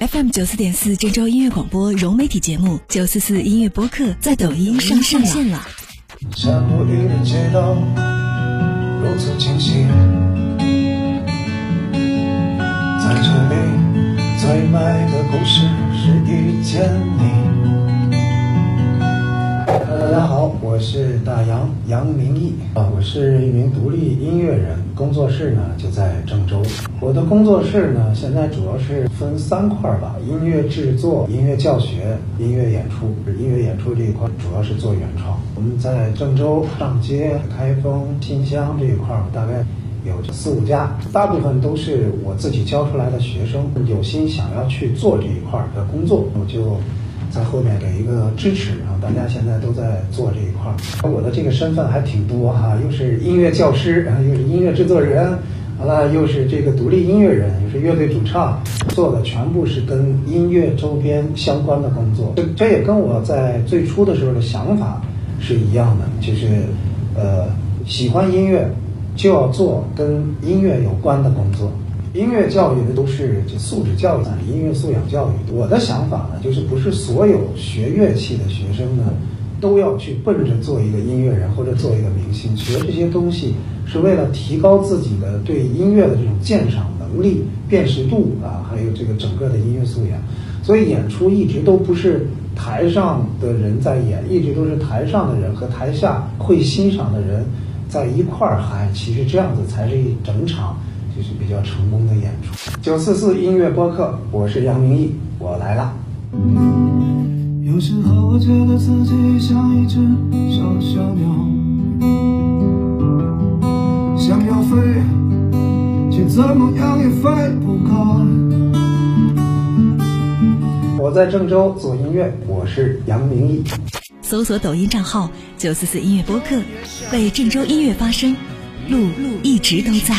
FM 九四点四郑州音乐广播融媒体节目《九四四音乐播客》在抖音上上线了。山谷里的街道如此清晰，在这里最美的故事我是大杨杨明义啊，我是一名独立音乐人，工作室呢就在郑州。我的工作室呢现在主要是分三块吧：音乐制作、音乐教学、音乐演出。音乐演出这一块主要是做原创。我们在郑州上街、开封、新乡这一块儿大概有四五家，大部分都是我自己教出来的学生，有心想要去做这一块的工作，我就。在后面给一个支持啊！大家现在都在做这一块儿，我的这个身份还挺多哈，又是音乐教师，然后又是音乐制作人，完了又是这个独立音乐人，又是乐队主唱，做的全部是跟音乐周边相关的工作。这这也跟我在最初的时候的想法是一样的，就是呃，喜欢音乐就要做跟音乐有关的工作。音乐教育的都是就素质教育，音乐素养教育。我的想法呢，就是不是所有学乐器的学生呢，都要去奔着做一个音乐人或者做一个明星。学这些东西是为了提高自己的对音乐的这种鉴赏能力、辨识度啊，还有这个整个的音乐素养。所以演出一直都不是台上的人在演，一直都是台上的人和台下会欣赏的人在一块儿嗨。其实这样子才是一整场。就是比较成功的演出。九四四音乐播客，我是杨明义，我来了。有时候我觉得自己像一只小小鸟，想要飞，却怎么样也飞不高。我在郑州做音乐，我是杨明义。搜索抖音账号九四四音乐播客，为郑州音乐发声，路一直都在。